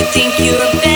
you think you're a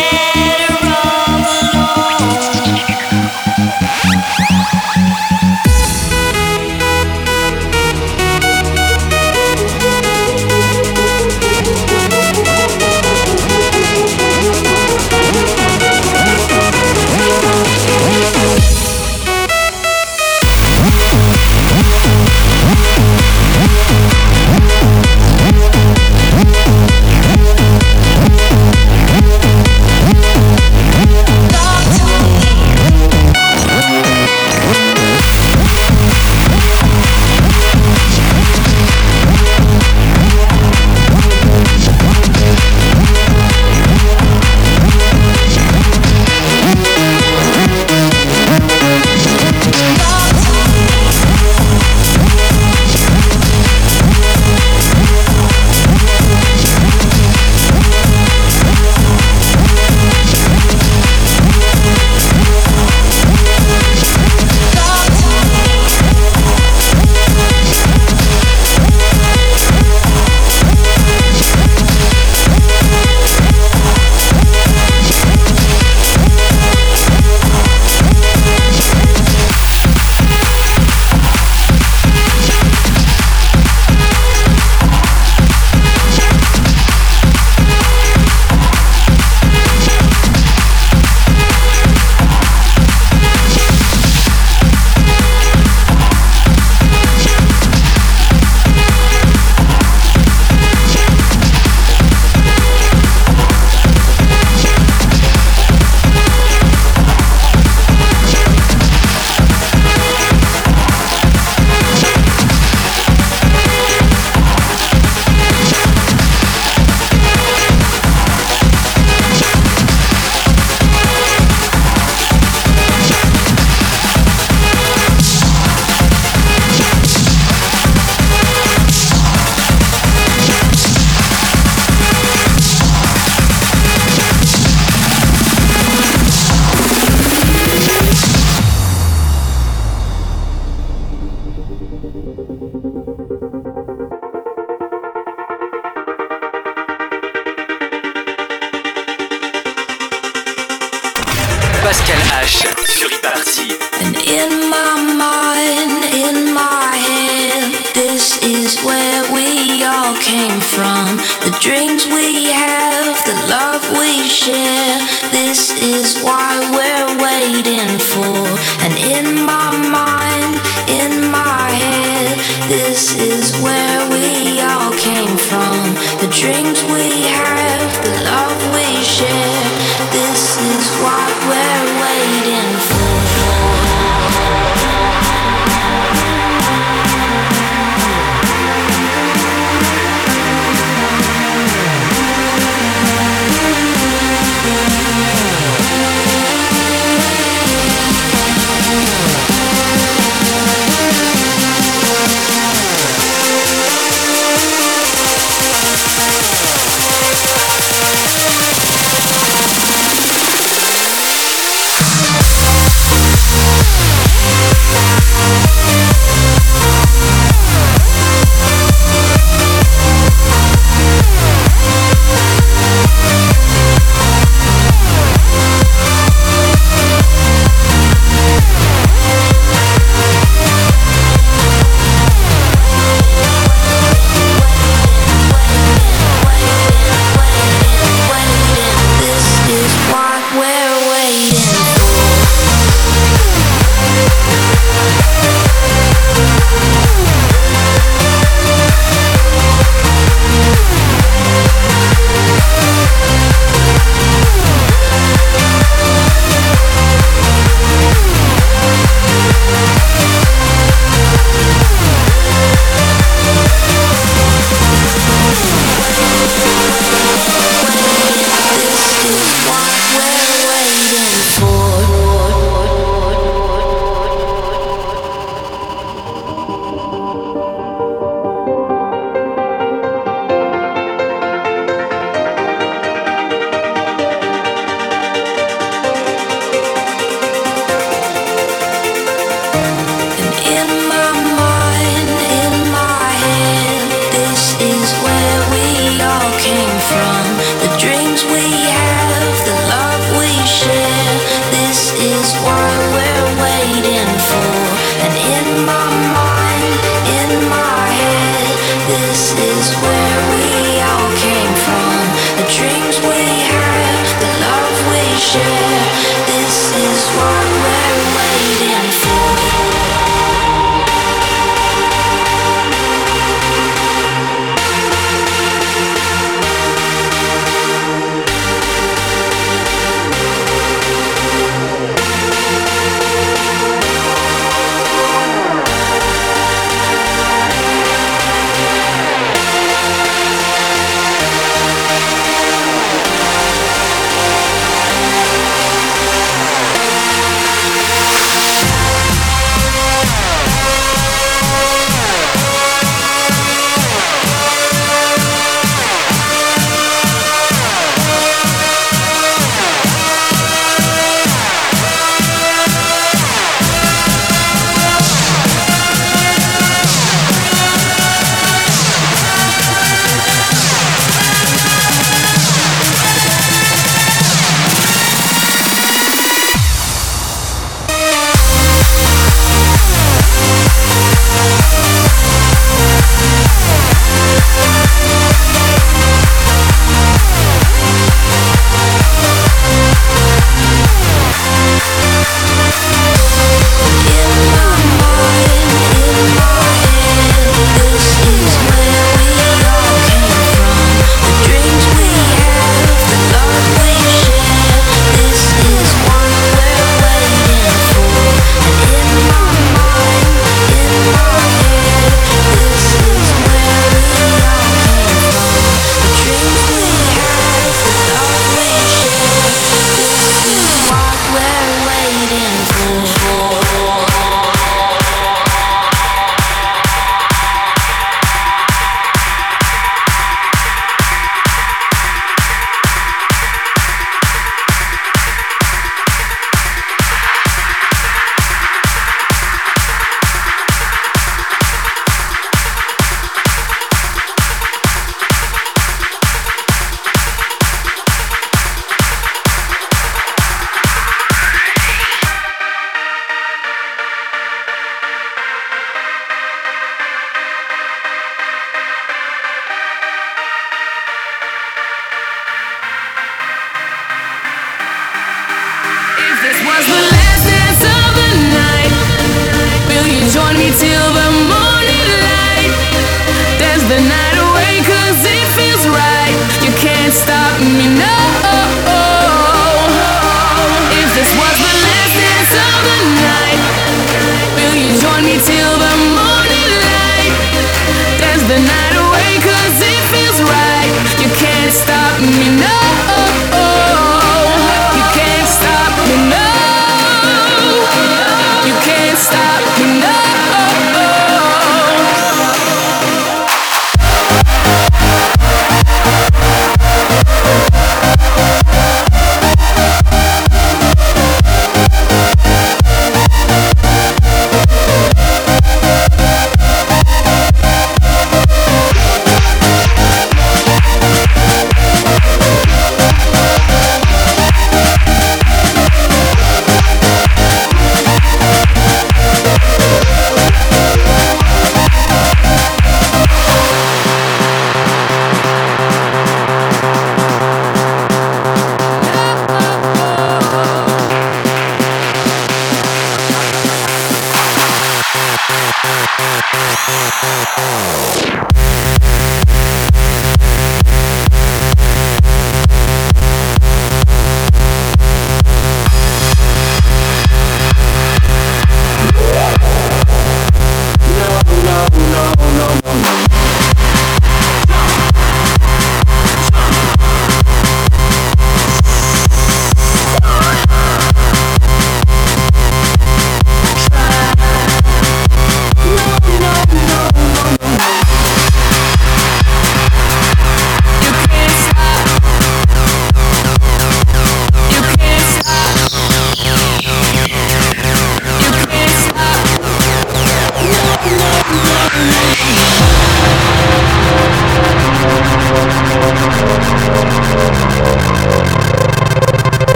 no, no, no, no, no.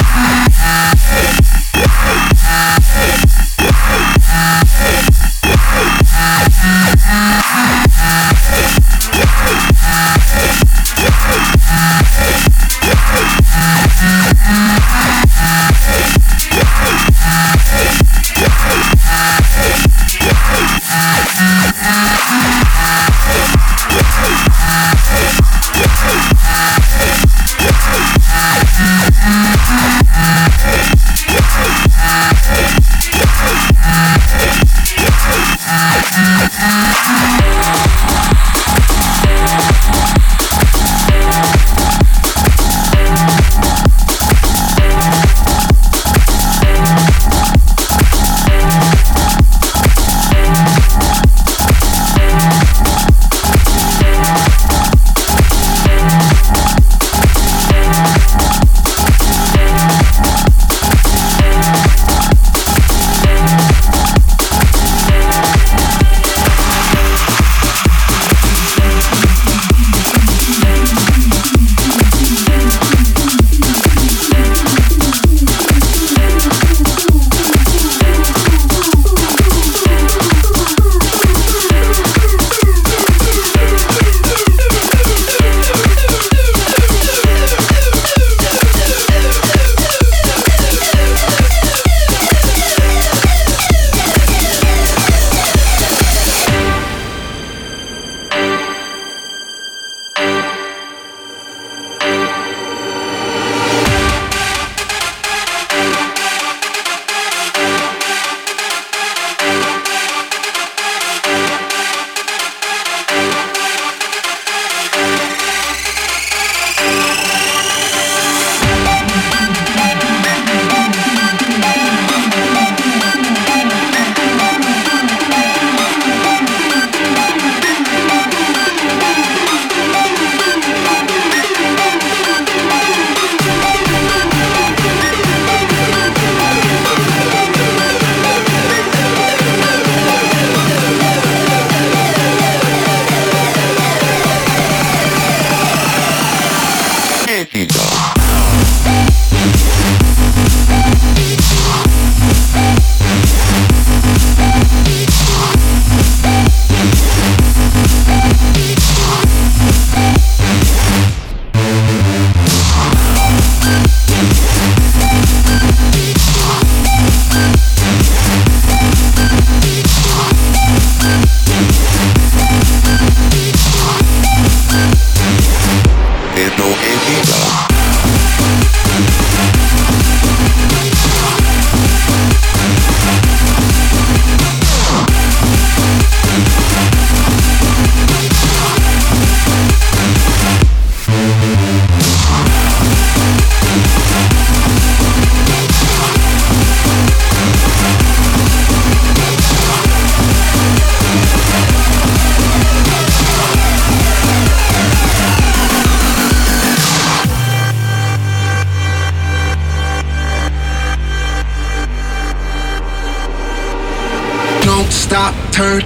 Bye.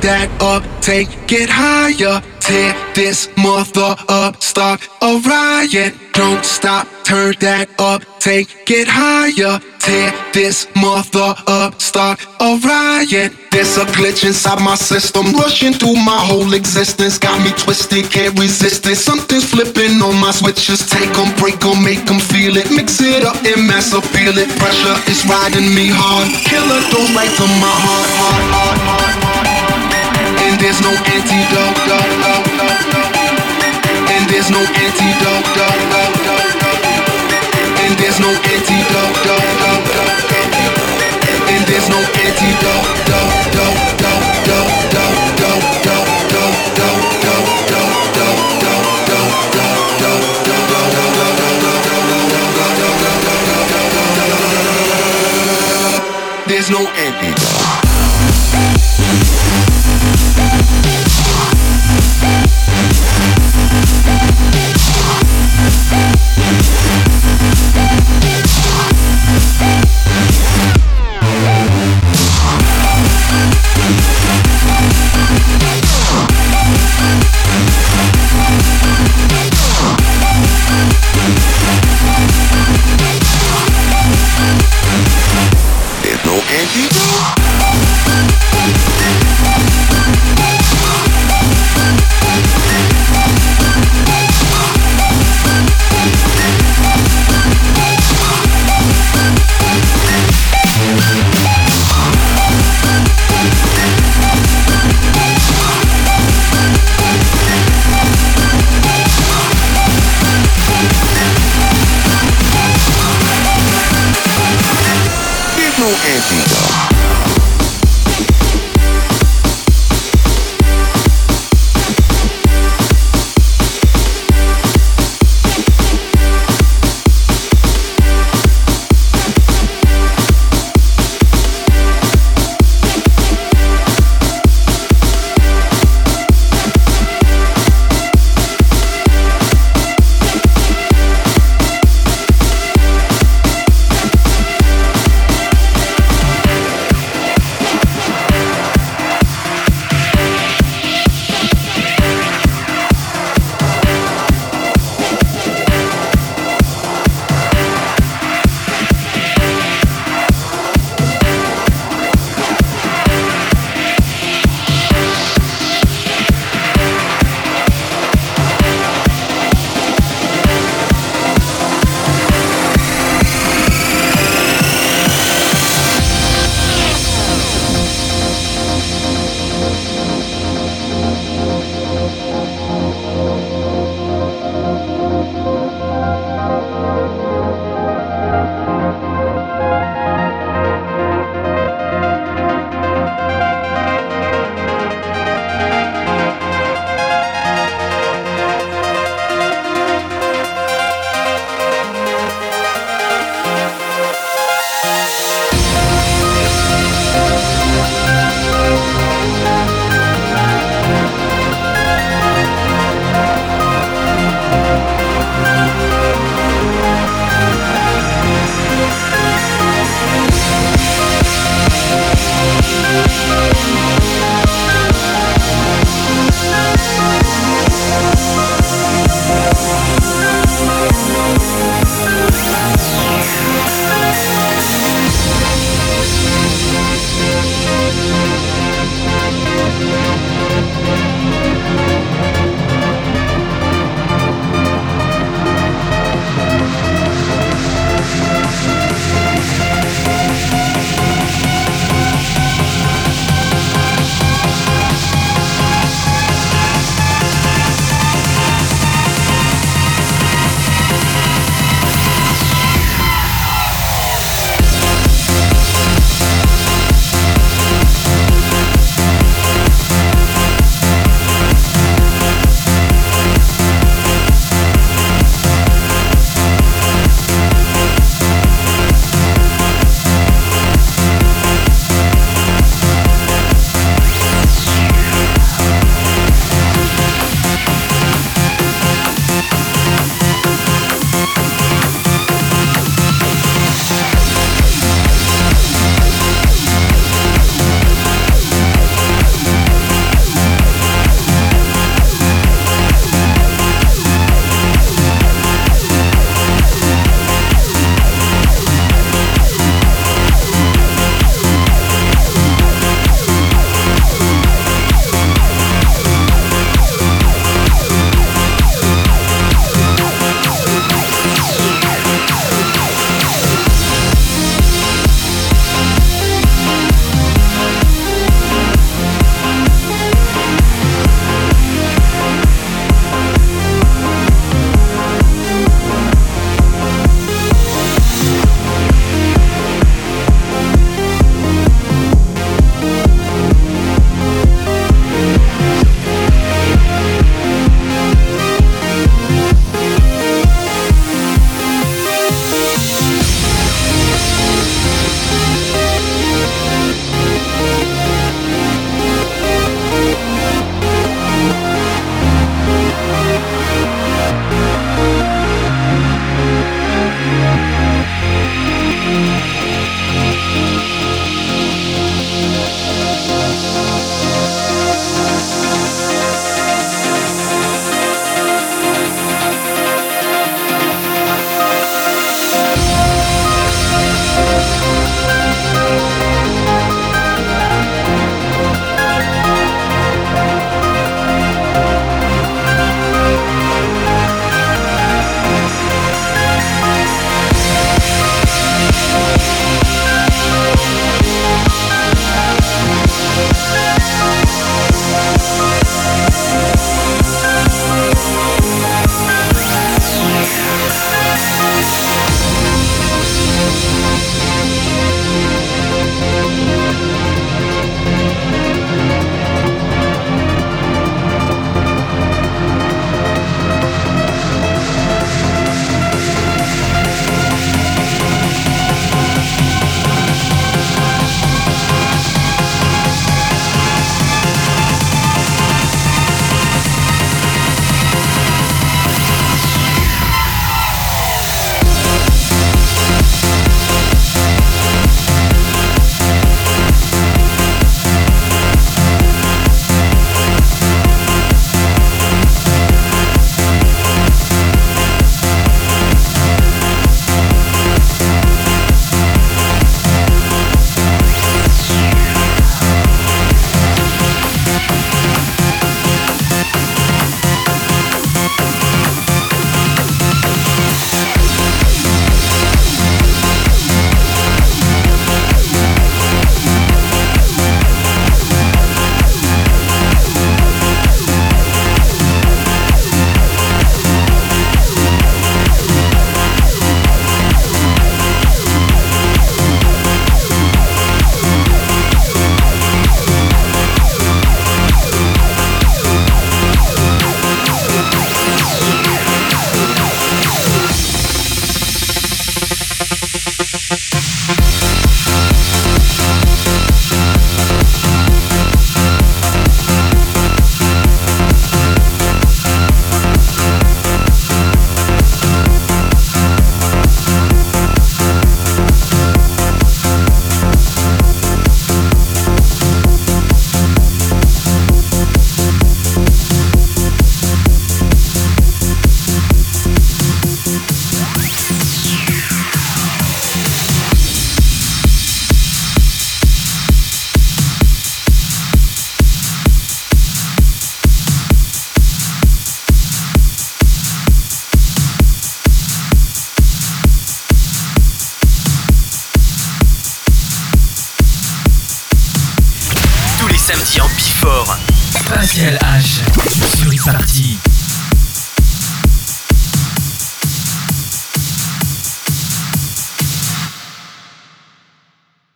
That up, take it higher. Tear this mother up, start a riot. Don't stop, turn that up, take it higher. Tear this mother up, start a riot. There's a glitch inside my system, rushing through my whole existence. Got me twisted, can't resist it. Something's flipping on my switches. Take them, break them, make them feel it. Mix it up and mass appeal it. Pressure is riding me hard. Killer goes right to my heart, heart, heart, heart, there's no antidote. No, no, no, and there's no antidote. And there's no antidote. And there's no antidote. épico.